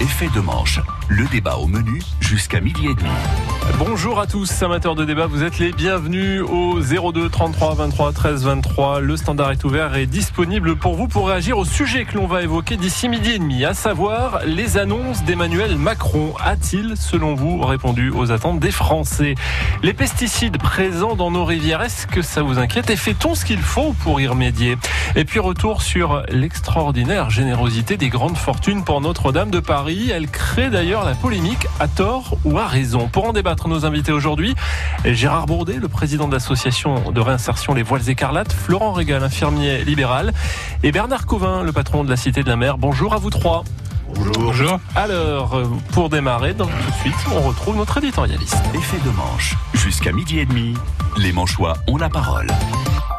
Effet de manche, le débat au menu jusqu'à midi et demi. Bonjour à tous, amateurs de débat, vous êtes les bienvenus au 02 33 23 13 23. Le standard est ouvert et disponible pour vous pour réagir au sujet que l'on va évoquer d'ici midi et demi, à savoir les annonces d'Emmanuel Macron. A-t-il, selon vous, répondu aux attentes des Français? Les pesticides présents dans nos rivières, est-ce que ça vous inquiète? Et fait-on ce qu'il faut pour y remédier? Et puis retour sur l'extraordinaire générosité des grandes fortunes pour Notre-Dame de Paris. Elle crée d'ailleurs la polémique à tort ou à raison. Pour en débattre, nos invités aujourd'hui, Gérard Bourdet, le président de l'association de réinsertion Les Voiles Écarlates, Florent Régal, infirmier libéral, et Bernard Covin, le patron de la Cité de la Mer. Bonjour à vous trois. Bonjour. Alors, pour démarrer, donc tout de suite, on retrouve notre éditorialiste. Effet de manche, jusqu'à midi et demi, les Manchois ont la parole.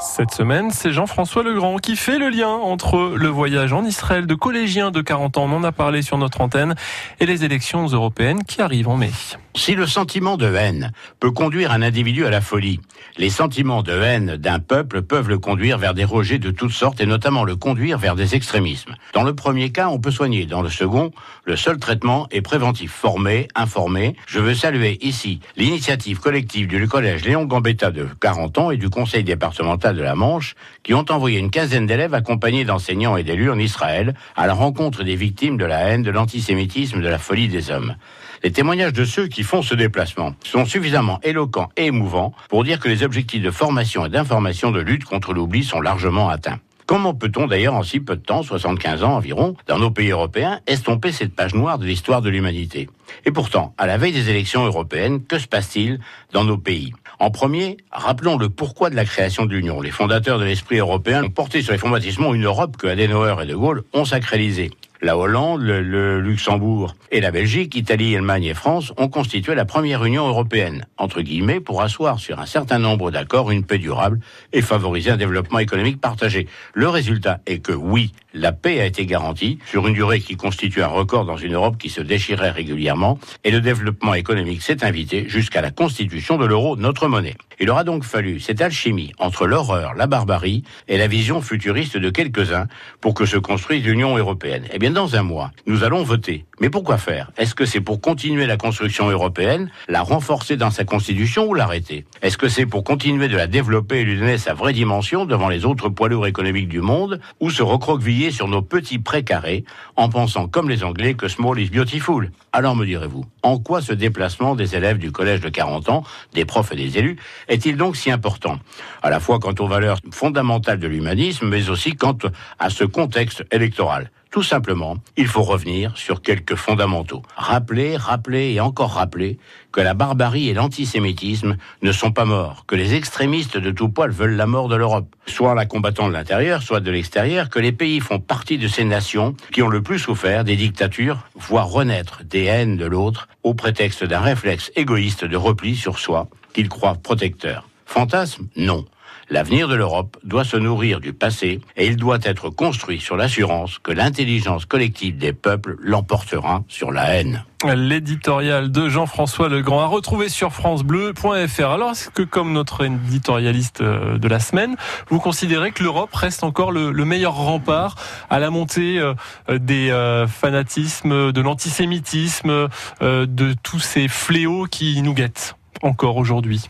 Cette semaine, c'est Jean-François Legrand qui fait le lien entre le voyage en Israël de collégiens de 40 ans, on en a parlé sur notre antenne, et les élections européennes qui arrivent en mai. Si le sentiment de haine peut conduire un individu à la folie, les sentiments de haine d'un peuple peuvent le conduire vers des rejets de toutes sortes et notamment le conduire vers des extrémismes. Dans le premier cas, on peut soigner. Dans le second, le seul traitement est préventif. Formé, informé. Je veux saluer ici l'initiative collective du collège Léon Gambetta de 40 ans et du conseil départemental de la Manche qui ont envoyé une quinzaine d'élèves accompagnés d'enseignants et d'élus en Israël à la rencontre des victimes de la haine, de l'antisémitisme, de la folie des hommes. Les témoignages de ceux qui font ce déplacement sont suffisamment éloquents et émouvants pour dire que les objectifs de formation et d'information de lutte contre l'oubli sont largement atteints. Comment peut-on d'ailleurs en si peu de temps, 75 ans environ, dans nos pays européens, estomper cette page noire de l'histoire de l'humanité? Et pourtant, à la veille des élections européennes, que se passe-t-il dans nos pays? En premier, rappelons le pourquoi de la création de l'Union. Les fondateurs de l'esprit européen ont porté sur les fonds une Europe que Adenauer et De Gaulle ont sacralisée la Hollande, le, Luxembourg et la Belgique, Italie, Allemagne et France ont constitué la première Union européenne, entre guillemets, pour asseoir sur un certain nombre d'accords une paix durable et favoriser un développement économique partagé. Le résultat est que oui, la paix a été garantie sur une durée qui constitue un record dans une Europe qui se déchirait régulièrement et le développement économique s'est invité jusqu'à la constitution de l'euro, notre monnaie. Il aura donc fallu cette alchimie entre l'horreur, la barbarie et la vision futuriste de quelques-uns pour que se construise l'Union européenne. Eh bien, dans un mois, nous allons voter. Mais pourquoi faire? Est-ce que c'est pour continuer la construction européenne, la renforcer dans sa constitution ou l'arrêter? Est-ce que c'est pour continuer de la développer et lui donner sa vraie dimension devant les autres poids lourds économiques du monde ou se recroqueviller sur nos petits précarés en pensant comme les Anglais que small is beautiful? Alors me direz-vous, en quoi ce déplacement des élèves du collège de 40 ans, des profs et des élus, est-il donc si important? À la fois quant aux valeurs fondamentales de l'humanisme, mais aussi quant à ce contexte électoral tout simplement, il faut revenir sur quelques fondamentaux. Rappeler, rappeler et encore rappeler que la barbarie et l'antisémitisme ne sont pas morts, que les extrémistes de tout poil veulent la mort de l'Europe, soit la combattant de l'intérieur, soit de l'extérieur, que les pays font partie de ces nations qui ont le plus souffert des dictatures, voire renaître des haines de l'autre au prétexte d'un réflexe égoïste de repli sur soi qu'ils croient protecteur. Fantasme? Non. L'avenir de l'Europe doit se nourrir du passé et il doit être construit sur l'assurance que l'intelligence collective des peuples l'emportera sur la haine. L'éditorial de Jean-François Legrand à retrouver sur francebleu.fr. Alors, est-ce que comme notre éditorialiste euh, de la semaine, vous considérez que l'Europe reste encore le, meilleur rempart à la montée euh, des euh, fanatismes, de l'antisémitisme, de tous ces fléaux qui nous guettent encore aujourd'hui?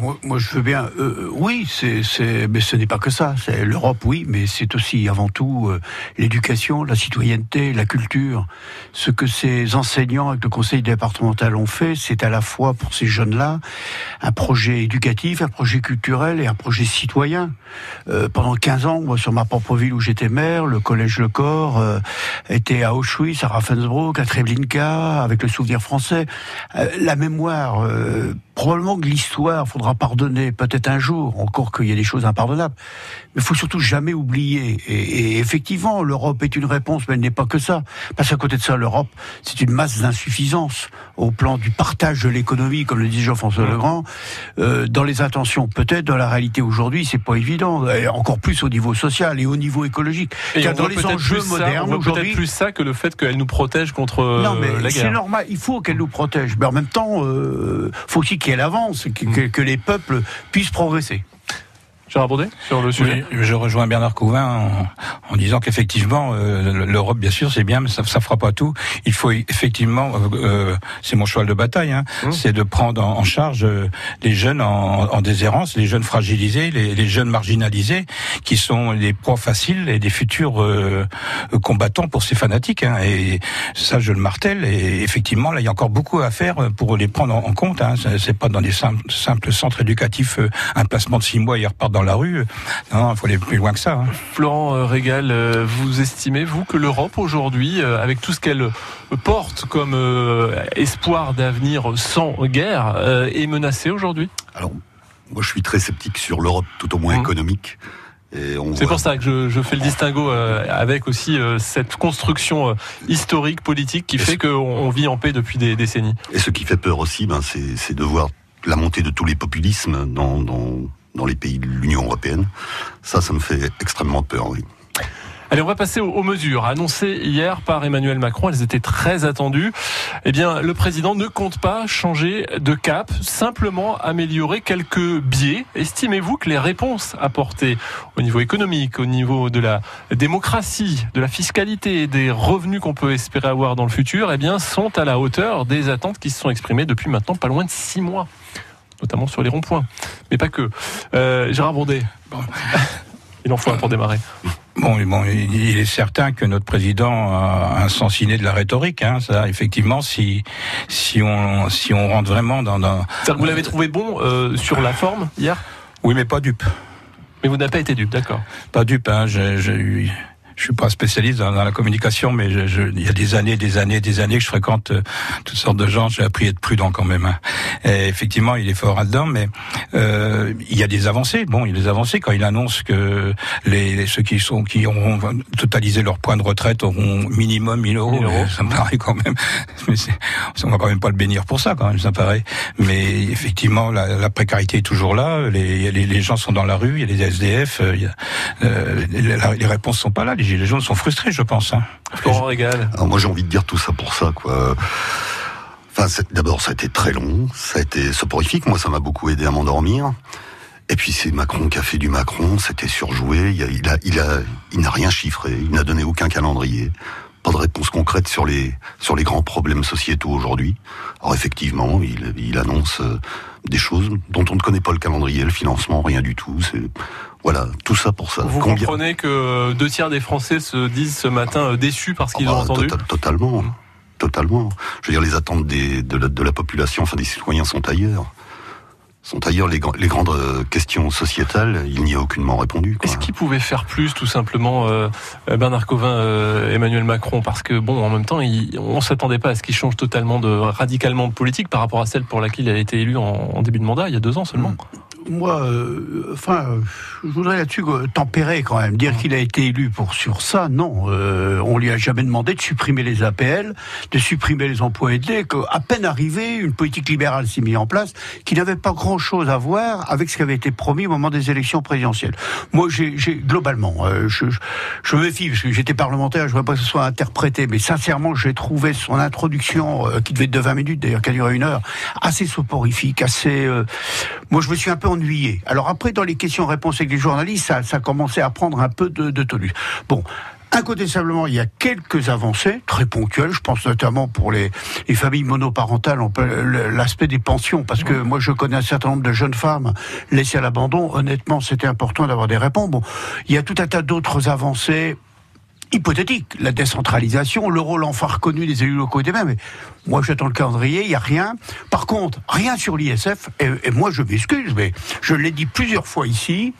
Moi, moi, je veux bien. Euh, oui, c'est, mais ce n'est pas que ça. C'est l'Europe, oui, mais c'est aussi avant tout euh, l'éducation, la citoyenneté, la culture. Ce que ces enseignants avec le conseil départemental ont fait, c'est à la fois pour ces jeunes-là un projet éducatif, un projet culturel et un projet citoyen. Euh, pendant 15 ans, moi, sur ma propre ville où j'étais maire, le collège Le Corps euh, était à Auschwitz, à Ravensbrück, à Treblinka, avec le souvenir français. la mémoire probablement que l'histoire faudra pardonner peut-être un jour, encore qu'il y a des choses impardonnables. Mais il faut surtout jamais oublier. Et, effectivement, l'Europe est une réponse, mais elle n'est pas que ça. Parce qu'à côté de ça, l'Europe, c'est une masse d'insuffisance au plan du partage de l'économie, comme le dit Jean-François Legrand. Euh, dans les intentions, peut-être. Dans la réalité aujourd'hui, c'est pas évident. Et encore plus au niveau social et au niveau écologique. Et Car dans les enjeux modernes aujourd'hui, peut-être plus ça que le fait qu'elle nous protège contre non, mais la guerre. C'est normal. Il faut qu'elle nous protège, mais en même temps, euh, faut aussi qu'elle avance, que, les peuples puissent progresser. Gérard Baudet, sur le sujet oui, Je rejoins Bernard Couvin en, en disant qu'effectivement, euh, l'Europe, bien sûr, c'est bien, mais ça ne fera pas tout. Il faut effectivement, euh, euh, c'est mon cheval de bataille, hein, mmh. c'est de prendre en, en charge les jeunes en, en, déshérence, les jeunes fragilisés, les, les, jeunes marginalisés, qui sont les proies faciles et des futurs combattants pour ces fanatiques. Hein, et ça, je le martèle. Et effectivement, là, il y a encore beaucoup à faire pour les prendre en, compte. Hein. C'est pas dans des simples, simples centres éducatifs, un placement de six mois, ils repartent dans la rue. Non, il faut aller plus loin que ça. Hein. Florent euh, Régal, euh, vous estimez, vous, que l'Europe aujourd'hui, euh, avec tout ce qu'elle porte comme espoir d'avenir sans guerre, est menacée aujourd'hui? Alors, moi je suis très sceptique sur l'Europe, tout au moins mmh. économique. C'est pour ça que je, je, fais le distinguo avec aussi cette construction historique, politique qui fait qu'on vit en paix depuis des décennies. Et ce qui fait peur aussi, ben, c'est de voir la montée de tous les populismes dans, dans, dans les pays de l'Union européenne. Ça, ça me fait extrêmement peur, oui. Allez, on va passer aux, mesures annoncées hier par Emmanuel Macron. Elles étaient très attendues. Eh bien, le président ne compte pas changer de cap, simplement améliorer quelques biais. Estimez-vous que les réponses apportées au niveau économique, au niveau de la démocratie, de la fiscalité et des revenus qu'on peut espérer avoir dans le futur, eh bien, sont à la hauteur des attentes qui se sont exprimées depuis maintenant pas loin de six mois notamment sur les ronds-points. Mais pas que. Euh, Gérard Bondet, il en faut un pour démarrer. Bon, bon, il est certain que notre président a un sens inné de la rhétorique. Hein, ça, effectivement, si si on si on rentre vraiment dans, dans vous l'avez trouvé bon euh, sur la forme hier? Oui, mais pas dupe. Mais vous n'avez pas été dupe, d'accord Pas dupe. Hein, j'ai eu je suis pas spécialiste dans, la communication, mais je, je, il y a des années, des années, des années que je fréquente euh, toutes sortes de gens. J'ai appris à être prudent quand même. Hein. Et effectivement, il est fort là-dedans, mais euh, il y a des avancées. Bon, il y a des avancées quand il annonce que les, ceux qui sont qui auront totalisé leur point de retraite auront minimum 1000 euros. Ça me paraît quand même. Mais on va quand même pas le bénir pour ça, quand même. Ça me paraît. Mais effectivement, la, la précarité est toujours là. Les, les, les, gens sont dans la rue. Il y a les SDF. Il y a, euh, les, les réponses sont pas là les gilets jaunes sont frustrés, je pense. Hein. Florent Régal. Alors moi j'ai envie de dire tout ça pour ça, quoi. Enfin, d'abord, ça a été très long, ça a été soporifique. Moi, ça m'a beaucoup aidé à m'endormir. Et puis c'est Macron qui a fait du Macron, c'était surjoué. Il a, il a, il a, il n'a rien chiffré, il n'a donné aucun calendrier, pas de réponse concrète sur les sur les grands problèmes sociétaux aujourd'hui. Alors effectivement, il, il annonce euh, des choses dont on ne connaît pas le calendrier, le financement, rien du tout. C'est voilà, tout ça pour ça. Vous comprenez que deux tiers des Français se disent ce matin euh, déçus par ce qu'ils ont ah bah, entendu Totalement, totalement. Je veux dire, les attentes des, de, la, de la population, enfin des citoyens sont ailleurs sont ailleurs les, les, grandes euh, questions sociétales, il n'y a aucunement répondu. Est-ce qu'il pouvait faire plus, tout simplement, euh, Bernard Covin, euh, Emmanuel Macron? Parce que, bon, en même temps, il, on ne s'attendait pas à ce qu'il change totalement de, radicalement de politique par rapport à celle pour laquelle il a été élu en, en début de mandat, il y a deux ans seulement. Mm moi, euh, enfin, je voudrais là-dessus tempérer quand même. Dire qu'il a été élu pour sur ça, non. Euh, on lui a jamais demandé de supprimer les APL, de supprimer les emplois aidés. Qu'à peine arrivé, une politique libérale s'est mise en place qui n'avait pas grand-chose à voir avec ce qui avait été promis au moment des élections présidentielles. Moi, j'ai globalement, euh, je, je, me méfie parce que j'étais parlementaire, je ne voudrais pas que ce soit interprété, mais sincèrement, j'ai trouvé son introduction euh, qui devait être de 20 minutes, d'ailleurs, qui a duré une heure, assez soporifique, assez. Euh, moi, je me suis un peu Alors après, dans les questions-réponses avec les journalistes, ça, ça commençait à prendre un peu de, de tenue. Bon, Incontestablement, il y a quelques avancées très ponctuelles. Je pense notamment pour les, les familles monoparentales, l'aspect des pensions, parce que moi je connais un certain nombre de jeunes femmes laissées à l'abandon. Honnêtement, c'était important d'avoir des réponses. Bon, il y a tout un tas d'autres avancées hypothétique, la décentralisation, le rôle enfin reconnu des élus locaux et des mêmes. Mais moi, j'attends le calendrier, il n'y a rien. Par contre, rien sur l'ISF, et, moi, je m'excuse, mais je l'ai dit plusieurs fois ici,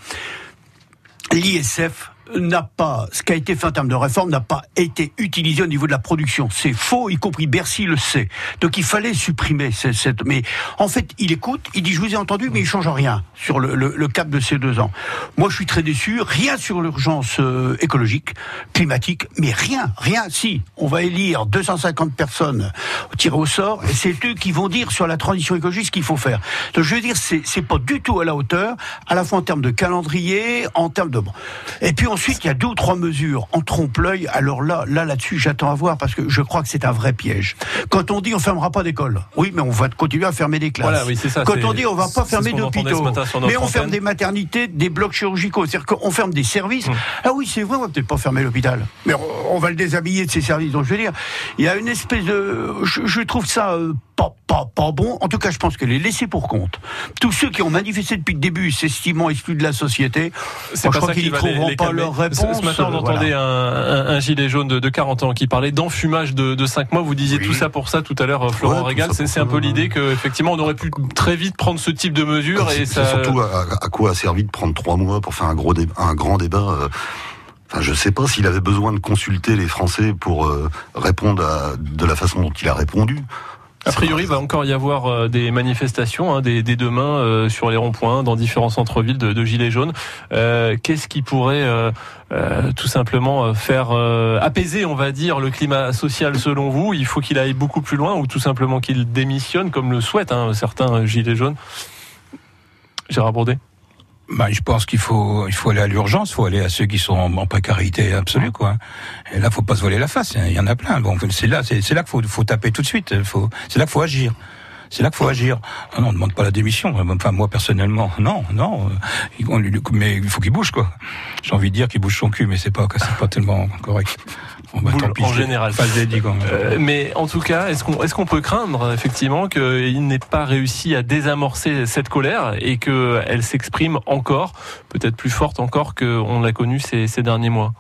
l'ISF n'a pas, ce qui a été fait en termes de réforme n'a pas été utilisé au niveau de la production. C'est faux, y compris Bercy le sait. Donc il fallait supprimer cette, mais en fait, il écoute, il dit je vous ai entendu, mais il change rien sur le, le, cap de ces deux ans. Moi, je suis très déçu. Rien sur l'urgence euh, écologique, climatique, mais rien, rien. Si on va élire 250 personnes tirées au sort, et c'est eux qui vont dire sur la transition écologique ce qu'il faut faire. Donc je veux dire, c'est pas du tout à la hauteur, à la fois en termes de calendrier, en termes de. Et puis ensuite, il y a deux ou trois mesures en trompe-l'œil. Alors là, là, là-dessus, j'attends à voir parce que je crois que c'est un vrai piège. Quand on dit on fermera pas d'école, oui, mais on va continuer à fermer des classes. Voilà, oui, ça. Quand on dit on va pas fermer d'hôpitaux, mais on ferme des maternités, des blocs chirurgicaux, c'est-à-dire qu'on ferme des services. Mmh. Ah oui, c'est vrai, on va peut-être pas fermer l'hôpital, mais on, on va le déshabiller de ces services. Donc je veux dire, il y a une espèce de, je, je trouve ça euh, pas, pas, pas bon. En tout cas, je pense que les laissés pour compte, tous ceux qui ont manifesté depuis le début, s'estimant exclus de la société, moi, je crois qu'ils les- trouveront les pas calmer. Leur Ce- réponse. Ce matin, on entendait voilà. un, un- un gilet jaune de, de 40 ans qui parlait d'enfumage de, de 5 mois. Vous disiez Oui. tout ça pour ça tout à l'heure, euh, Florent Ouais, Régal. C'est un peu l'idée que effectivement, on aurait pu très vite prendre ce type de mesures et ça. surtout à, à quoi a servi de prendre trois mois pour faire un gros un grand débat. euh, Enfin, je sais pas s'il avait besoin de consulter les Français pour euh, répondre à, de la façon dont il a répondu. A priori, il va encore y avoir euh, des manifestations hein, dès, dès demain euh, sur les ronds-points, dans différents centres-villes de, de Gilets jaunes. Euh, Qu'est-ce qui pourrait euh, tout simplement faire apaiser, on va dire, le climat social selon vous? Il faut qu'il aille beaucoup plus loin ou tout simplement qu'il démissionne, comme le souhaitent hein, certains Gilets jaunes? Gérard Bourdet Bah, je pense qu'il faut, il faut aller à l'urgence, il faut aller à ceux qui sont en, précarité absolue, quoi. Et là, faut pas se voler la face. Il y en a plein. Bon, c'est là, c'est là qu'il faut, faut taper tout de suite. Faut, c'est là qu'il faut agir. C'est là qu'il faut agir. Ah non, on ne demande pas la démission. Enfin, moi personnellement, non, non. Mais il faut qu'il bouge, quoi. J'ai envie de dire qu'il bouge son cul, mais c'est pas, c'est pas tellement correct. Bah, Boule en général. L'ai dit, quand même. Euh, mais en tout cas, est-ce qu'on est-ce qu'on peut craindre effectivement qu'il n'ait pas réussi à désamorcer cette colère et qu'elle s'exprime encore, peut-être plus forte encore qu'on l'a connue ces, ces derniers mois?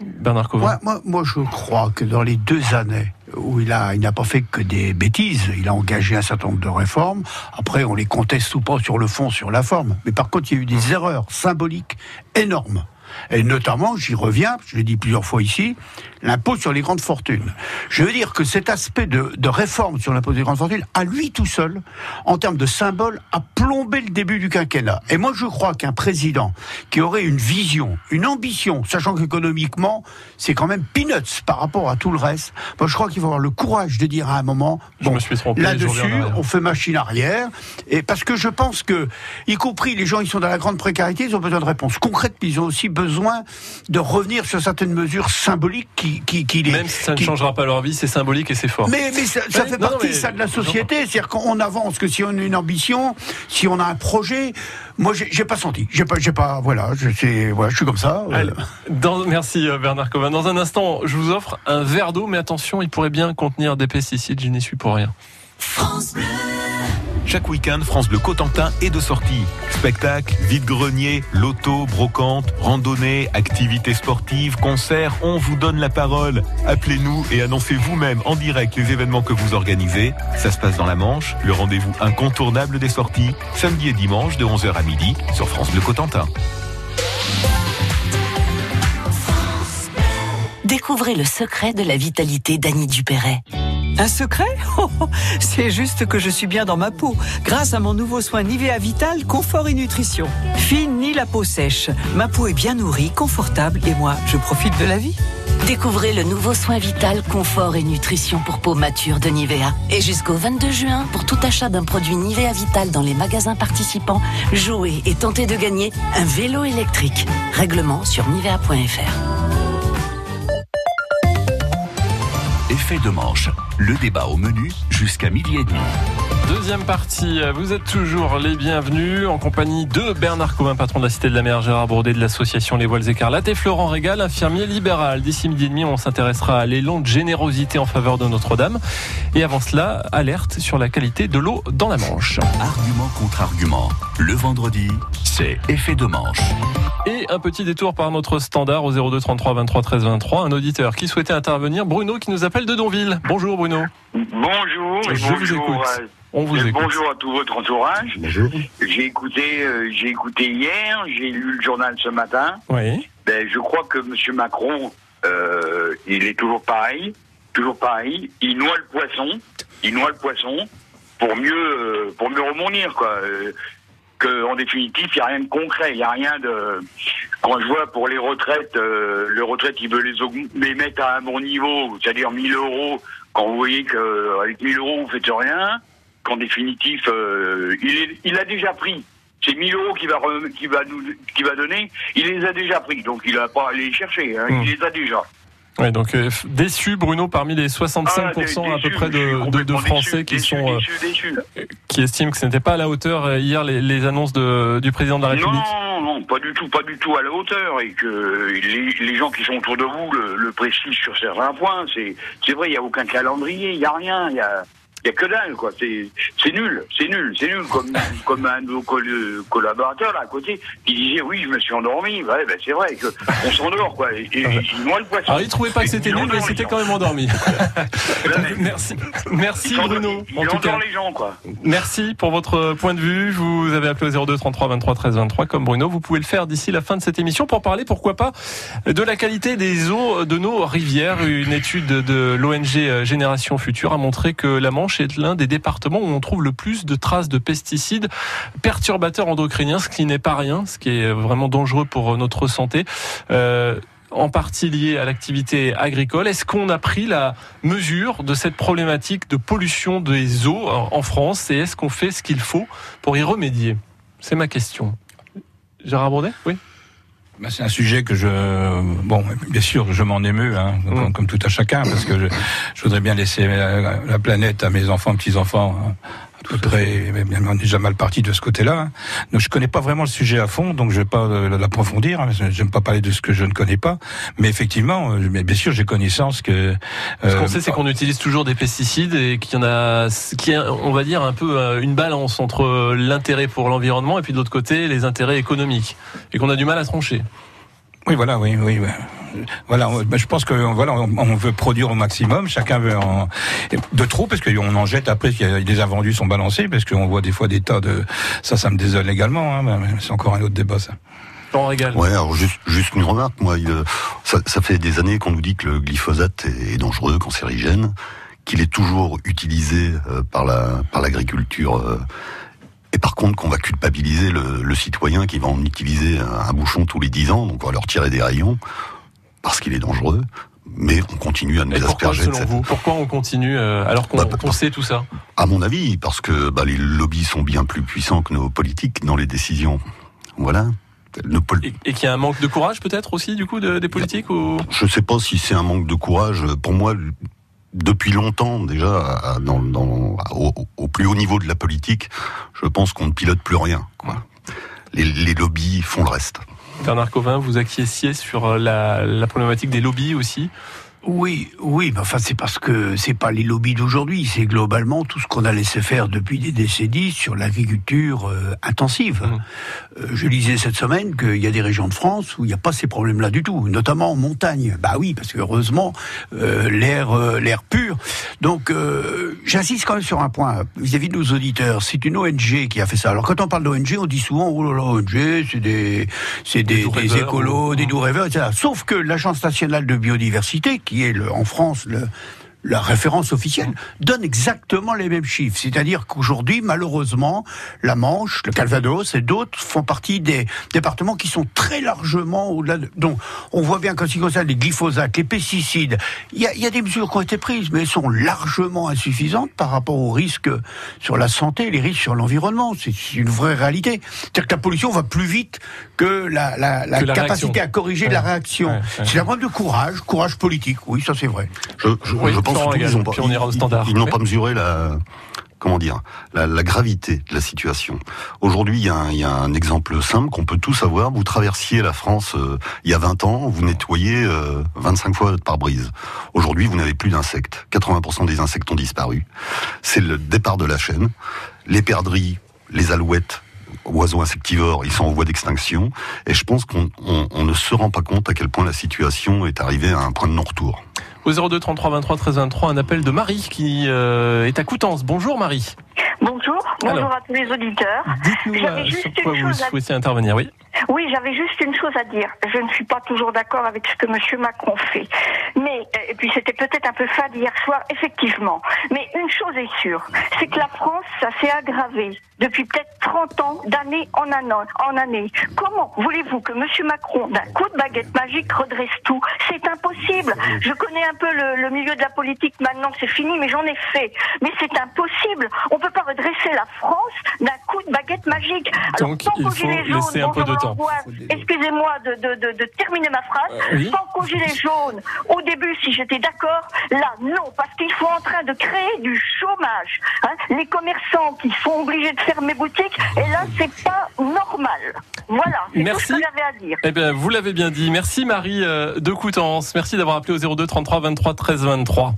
Bernard Covin. Moi, moi, moi, je crois que dans les deux années où il a, il n'a pas fait que des bêtises, il a engagé un certain nombre de réformes. Après, on les conteste ou pas sur le fond, sur la forme. Mais par contre, il y a eu des erreurs symboliques énormes. Et notamment, j'y reviens, je l'ai dit plusieurs fois ici, l'impôt sur les grandes fortunes. Je veux dire que cet aspect de, de réforme sur l'impôt sur les grandes fortunes, à lui tout seul, en termes de symbole, a plombé le début du quinquennat. Et moi, je crois qu'un président qui aurait une vision, une ambition, sachant qu'économiquement, c'est quand même peanuts par rapport à tout le reste, moi, je crois qu'il faut avoir le courage de dire à un moment, en là-dessus, on fait machine arrière, et parce que je pense que, y compris les gens qui sont dans la grande précarité, ils ont besoin de réponses concrètes, mais ils ont aussi besoin de revenir sur certaines mesures symboliques qui, qui, qui les, Même si ça ne qui- changera pas leur vie, c'est symbolique et c'est fort. mais, mais ça, ça Mais fait non, partie mais ça de la société, c'est-à-dire qu'on avance, que si on a une ambition, si on a un projet, moi j'ai pas senti, j'ai pas, j'ai pas, voilà, je, sais, voilà, je suis comme ça. Allez. Dans- merci euh, Bernard Covin. Dans un instant, je vous offre un verre d'eau, mais attention, il pourrait bien contenir des pesticides, je n'y suis pour rien. Chaque week-end, France Bleu Cotentin est de sortie. Spectacles, vide-grenier, loto, brocante, randonnée, activités sportives, concerts, on vous donne la parole. Appelez-nous et annoncez vous-même en direct les événements que vous organisez. Ça se passe dans la Manche, le rendez-vous incontournable des sorties, samedi et dimanche de 11h à midi sur France Bleu Cotentin. Découvrez le secret de la vitalité d'Annie Dupéret. Un secret C'est juste que je suis bien dans ma peau, grâce à mon nouveau soin Nivea Vital Confort et Nutrition. Fini la peau sèche, ma peau est bien nourrie, confortable et moi, je profite de la vie. Découvrez le nouveau soin vital, confort et nutrition pour peau mature de Nivea. Et jusqu'au 22 juin, pour tout achat d'un produit Nivea Vital dans les magasins participants, jouez et tentez de gagner un vélo électrique. Règlement sur nivea.fr. Effet de manche. Le débat au menu jusqu'à midi et demi. Deuxième partie, vous êtes toujours les bienvenus en compagnie de Bernard Covin, patron de la Cité de la Mer, Gérard Bourdet de l'association Les Voiles Écarlates et Florent Régal, infirmier libéral. D'ici midi et demi, on s'intéressera à l'élan de générosité en faveur de Notre-Dame. Et avant cela, alerte sur la qualité de l'eau dans la Manche. Argument contre argument. Le vendredi, c'est effet de manche. Et un petit détour par notre standard au 02 33 23 13 23. Un auditeur qui souhaitait intervenir, Bruno, qui nous appelle de Donville. Bonjour Bruno. Bonjour et Je vous bonjour, écoute. On vous écoute. bonjour à tout votre entourage. Bonjour. J'ai écouté, euh, j'ai écouté hier, j'ai lu le journal ce matin. Oui. Ben, je crois que M. Macron, euh, il est toujours pareil, toujours pareil. Il noie le poisson, il noie le poisson pour mieux, euh, pour mieux rebondir quoi. Euh, que en définitive, il n'y a rien de concret, il n'y a rien de. Quand je vois pour les retraites, euh, les retraites, il veut les, les mettre à un bon niveau, c'est-à-dire 1000 euros. Quand vous voyez qu'avec 1000 euros, vous faites rien, qu'en définitive, euh, il, est- il a déjà pris. ces 1000 euros qu'il va, re- qu'il va, nous, va donner, il les a déjà pris. Donc il n'a pas à aller les chercher. Hein. Il les a déjà. Ouais, donc euh, déçu, Bruno, parmi les 65% Ah, à peu près de, de- de complètement Français déçu, qui déçu, sont euh, qui estiment que ce n'était pas à la hauteur euh, hier les, les annonces de, du président de la République. non, non, pas du tout, pas du tout à la hauteur, et que les, les gens qui sont autour de vous le, le précisent sur certains points. C'est, c'est vrai, il n'y a aucun calendrier, il n'y a rien, il y a, il y a que dalle, quoi. C'est, nul, c'est nul, c'est nul. Comme, comme un de vos coll- collaborateurs là à côté qui disait, oui, je me suis endormi. Ouais, ben c'est vrai que on s'endort, quoi. Et, et il le poisson. Alors il trouvait pas que c'était Il nul, mais c'était gens. quand même endormi. Merci, merci il Bruno. Il En tout cas, endort les gens, quoi. merci pour votre point de vue. Vous avez appelé au 02 33 23 13 23 comme Bruno. Vous pouvez le faire d'ici la fin de cette émission pour parler, pourquoi pas, de la qualité des eaux de nos rivières. Une étude de l'ONG Génération Future a montré que la Manche est l'un des départements où on trouve le plus de traces de pesticides perturbateurs endocriniens, ce qui n'est pas rien, ce qui est vraiment dangereux pour notre santé. Euh, en partie lié à l'activité agricole. Est-ce qu'on a pris la mesure de cette problématique de pollution des eaux en en France? Et est-ce qu'on fait ce qu'il faut pour y remédier? C'est ma question. Gérard Baudet Oui. Ben, c'est un sujet que je, bon, bien sûr, je m'en émeus, hein, comme, Mm. comme tout à chacun, parce que je, je voudrais bien laisser la, la planète à mes enfants, petits-enfants. Peu près, mais on est déjà mal parti de ce côté-là. Donc je connais pas vraiment le sujet à fond, donc je vais pas euh, l'approfondir. hein, J'aime pas parler de ce que je ne connais pas, mais effectivement, euh, mais bien sûr, j'ai connaissance que. Ce euh, qu'on sait, c'est qu'on utilise toujours des pesticides et qu'il y en a, qui on va dire, un peu euh, une balance entre l'intérêt pour l'environnement et puis de l'autre côté, les intérêts économiques. Et qu'on a du mal à trancher. Oui, voilà, oui, oui. ouais. Voilà, ben, je pense que voilà, on, veut produire au maximum. Chacun veut en de trop parce qu'on en jette après. qu'il y a- Les invendus sont balancés parce qu'on voit des fois des tas de. Ça, ça me désole également. Hein, mais c'est encore un autre débat, ça. Ouais, alors juste, juste une remarque, moi, il, euh, ça, ça fait des années qu'on nous dit que le glyphosate est, est dangereux, cancérigène, qu'il est toujours utilisé euh, par la par l'agriculture. euh, et par contre, qu'on va culpabiliser le, le citoyen qui va en utiliser un, un bouchon tous les 10 ans, donc on va leur tirer des rayons parce qu'il est dangereux. Mais on continue à nous pourquoi, asperger selon vous, pourquoi on continue euh, alors qu'on Bah, sait tout ça? À mon avis, parce que bah, les lobbies sont bien plus puissants que nos politiques dans les décisions. Voilà. Pol- Et, et qu'il y a un manque de courage peut-être aussi du coup de- des politiques ou? Je ne sais pas si c'est un manque de courage. Pour moi, depuis longtemps déjà, à- dans, dans- au, au plus haut niveau de la politique, je pense qu'on ne pilote plus rien. Quoi. Les, les lobbies font le reste. Bernard Covin, vous acquiesciez sur euh, la, la problématique des lobbies aussi? Oui, oui, mais enfin c'est parce que c'est pas les lobbies d'aujourd'hui, c'est globalement tout ce qu'on a laissé faire depuis des décennies sur l'agriculture euh, intensive. Mhm. Euh, je lisais cette semaine qu'il y a des régions de France où il n'y a pas ces problèmes-là du tout, notamment en montagne. Bah oui, parce que heureusement euh, l'air, euh, l'air pur. Donc euh, j'insiste quand même sur un point vis-à-vis de nos auditeurs. C'est une ONG qui a fait ça. Alors quand on parle d'ONG, on dit souvent oh là là, ONG, c'est des, c'est des, écolos, ou- des doux rêveurs, etc. Sauf que l'Agence nationale de biodiversité, qui est le, en France le, la référence officielle, donne exactement les mêmes chiffres. C'est-à-dire qu'aujourd'hui, malheureusement, la Manche, le Calvados et d'autres font partie des départements qui sont très largement au-delà de... Donc, on voit bien qu'en ce qui concerne les glyphosates, les pesticides, il y a, il y a des mesures qui ont été prises, mais elles sont largement insuffisantes par rapport aux risques sur la santé, les risques sur l'environnement. C'est une vraie réalité. C'est-à-dire que la pollution va plus vite que la, la, la Que la capacité réaction. à corriger la Ouais. réaction. Ouais, ouais. C'est un problème de courage, courage politique, oui, ça c'est vrai. Je, je, Oui, je pense Surtout pas, on ira au ils- standard. ils n'ont pas mesuré la, comment dire, la, la gravité de la situation. Aujourd'hui, il y, a un- il y a un exemple simple qu'on peut tous avoir. Vous traversiez la France euh, il y a 20 ans, vous nettoyez euh, 25 fois votre pare-brise. Aujourd'hui, vous n'avez plus d'insectes. 80% des insectes ont disparu. C'est le départ de la chaîne. Les perdrix, les alouettes, oiseaux insectivores, ils sont en voie d'extinction. Et je pense qu'on on- on ne se rend pas compte à quel point la situation est arrivée à un point de non-retour. Au 02 33 23 13 23, un appel de Marie qui euh, est à Coutances. Bonjour Marie. Bonjour, bonjour Alors. à tous les auditeurs. Dites-nous J'avais euh, juste sur une vous à- souhaitez intervenir. Oui. Oui, j'avais juste une chose à dire. Je ne suis pas toujours d'accord avec ce que M. Macron fait. Mais, euh, et puis c'était peut-être un peu fade hier soir, effectivement. Mais une chose est sûre, c'est que la France, ça s'est aggravé depuis peut-être 30 ans, d'année en année, en année. Comment voulez-vous que M. Macron, d'un coup de baguette magique, redresse tout? C'est impossible. impossible. Je connais un peu le, le milieu de la politique maintenant, c'est fini, mais j'en ai fait. Mais c'est impossible. On peut pas redresser la France d'un coup de baguette magique. Alors, Donc, sans il faut laisser un peu de temps. Excusez-moi de, de, de, de terminer ma phrase. Euh, oui. Sans qu'aux gilets jaunes, au début, si j'étais d'accord, là, non, parce qu'ils sont en train de créer du chômage. hein. Les commerçants qui sont obligés de fermer boutique, et là, c'est pas normal. Voilà, c'est tout ce que j'avais à dire. Eh bien, vous l'avez bien dit. Merci Marie euh, de Coutances. Merci d'avoir appelé au 02 33 23 13 23.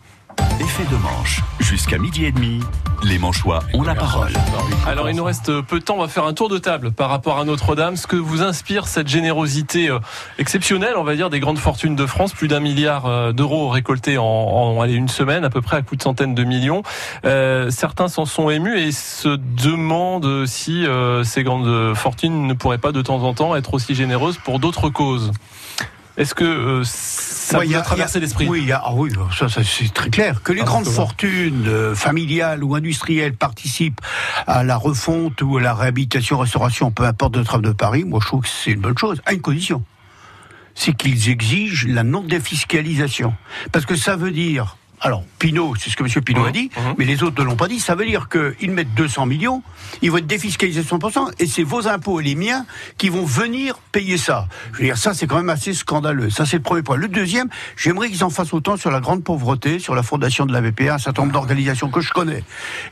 Effet de manche. Jusqu'à midi et demi, les Manchois ont la parole. Alors, il nous reste peu de temps. On va faire un tour de table par rapport à Notre-Dame. Ce que vous inspire cette générosité euh, exceptionnelle, on va dire, des grandes fortunes de France. Plus d'un milliard euh, d'euros récoltés en, une semaine, à peu près à coups de centaines de millions. Euh, certains s'en sont émus et se demandent si euh, ces grandes fortunes ne pourraient pas de temps en temps être aussi généreuses pour d'autres causes. Est-ce que euh, ça Ouais, vous y a traversé l'esprit? Oui, ah oui, ça, ça, c'est très clair. Que les Ah, grandes fortunes euh, familiales ou industrielles participent à la refonte ou à la réhabilitation, restauration, peu importe de travaux de Paris, moi je trouve que c'est une bonne chose, à une condition. C'est qu'ils exigent la non-défiscalisation. Parce que ça veut dire. Alors, Pinot, c'est ce que M. Pinot a dit, mhm. mais les autres ne l'ont pas dit. Ça veut dire qu'ils mettent 200 millions, ils vont être défiscalisés 100%, et c'est vos impôts et les miens qui vont venir payer ça. Je veux dire, ça, c'est quand même assez scandaleux. Ça, c'est le premier point. Le deuxième, j'aimerais qu'ils en fassent autant sur la grande pauvreté, sur la fondation de la BPA, un certain nombre d'organisations que je connais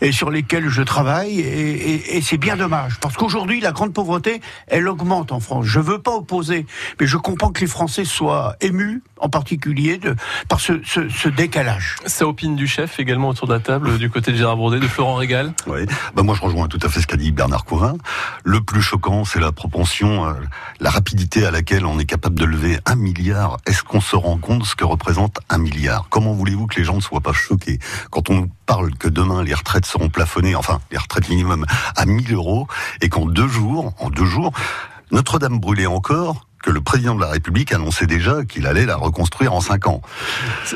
et sur lesquelles je travaille, et, et- et c'est bien dommage. Parce qu'aujourd'hui, la grande pauvreté, elle augmente en France. Je veux pas opposer, mais je comprends que les Français soient émus, en particulier, de, par ce, ce- ce décalage. Ça opine du chef également autour de la table, du côté de Gérard Bourdet, de Florent Régal. Oui. Bah moi, je rejoins tout à fait ce qu'a dit Bernard Courin. Le plus choquant, c'est la propension, euh, la rapidité à laquelle on est capable de lever un milliard. Est-ce qu'on se rend compte ce que représente un milliard? Comment voulez-vous que les gens ne soient pas choqués? Quand on parle que demain les retraites seront plafonnées, enfin les retraites minimum à 1000 euros, et qu'en deux jours, en deux jours, Notre-Dame brûlait encore que le président de la République annonçait déjà qu'il allait la reconstruire en cinq ans.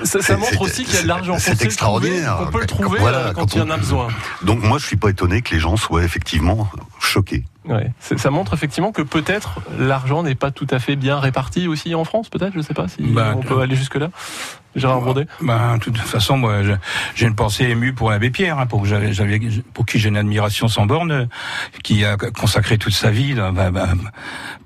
Ça, montre aussi qu'il y a de l'argent c'est extraordinaire. qu'on peut le trouver Voilà, euh, quand, quand il y en on- a besoin. Donc moi, je suis pas étonné que les gens soient effectivement choqués. Ouais. Ça montre effectivement que peut-être l'argent n'est pas tout à fait bien réparti aussi en France, peut-être, je sais pas si Bah, on peut aller jusque-là. Gérard Bourdet Ben, de toute façon, moi, j'ai une pensée émue pour l'abbé Pierre, hein, pour, que j'avais- j'avais- pour qui j'ai une admiration sans borne, qui a consacré toute sa vie là, ben, ben,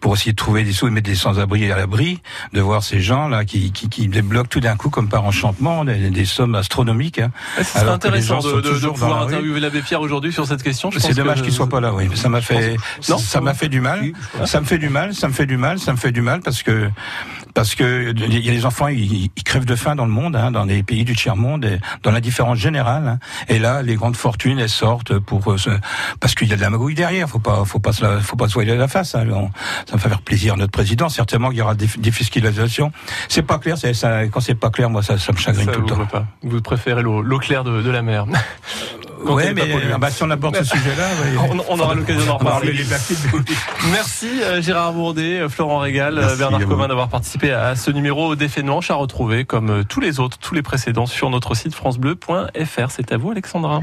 pour essayer de trouver des sous et mettre des sans-abri à l'abri, de voir ces gens là qui, qui, qui débloquent tout d'un coup, comme par enchantement, des, des sommes astronomiques. Hein, Ah, Ce serait alors que les intéressant de, de- de pouvoir la interviewer l'abbé Pierre aujourd'hui sur cette question. C'est dommage qu'il soit pas là, oui. Ça m'a fait, ça m'a fait du mal. Ça me fait du mal, ça me fait du mal, ça me fait du mal parce que parce que il y a des enfants, ils, ils crèvent de faim dans le monde, hein, dans les pays du tiers monde, et dans l'indifférence générale. hein. Et là, les grandes fortunes, elles sortent pour euh, se- parce qu'il y a de la magouille derrière. Faut pas, faut pas, se la, faut pas se voiler la face. hein. On- ça me fait faire plaisir à notre président. Certainement qu'il y aura des défiscalisation. C'est pas clair. Ça, quand c'est pas clair, moi, ça, ça me chagrine Ça tout le temps. pas. Vous préférez l'eau l'eau claire de, de la mer. Quand Ouais, pas mais ah bah, si on aborde ce sujet-là, ouais. On, on aura l'occasion d'en reparler. Merci euh, Gérard Bourdet, euh, Florent Régal, euh, Merci Bernard. Covin d'avoir participé à ce numéro d'effet de manche à retrouver comme euh, tous les autres, tous les précédents sur notre site francebleu.fr. C'est à vous Alexandra.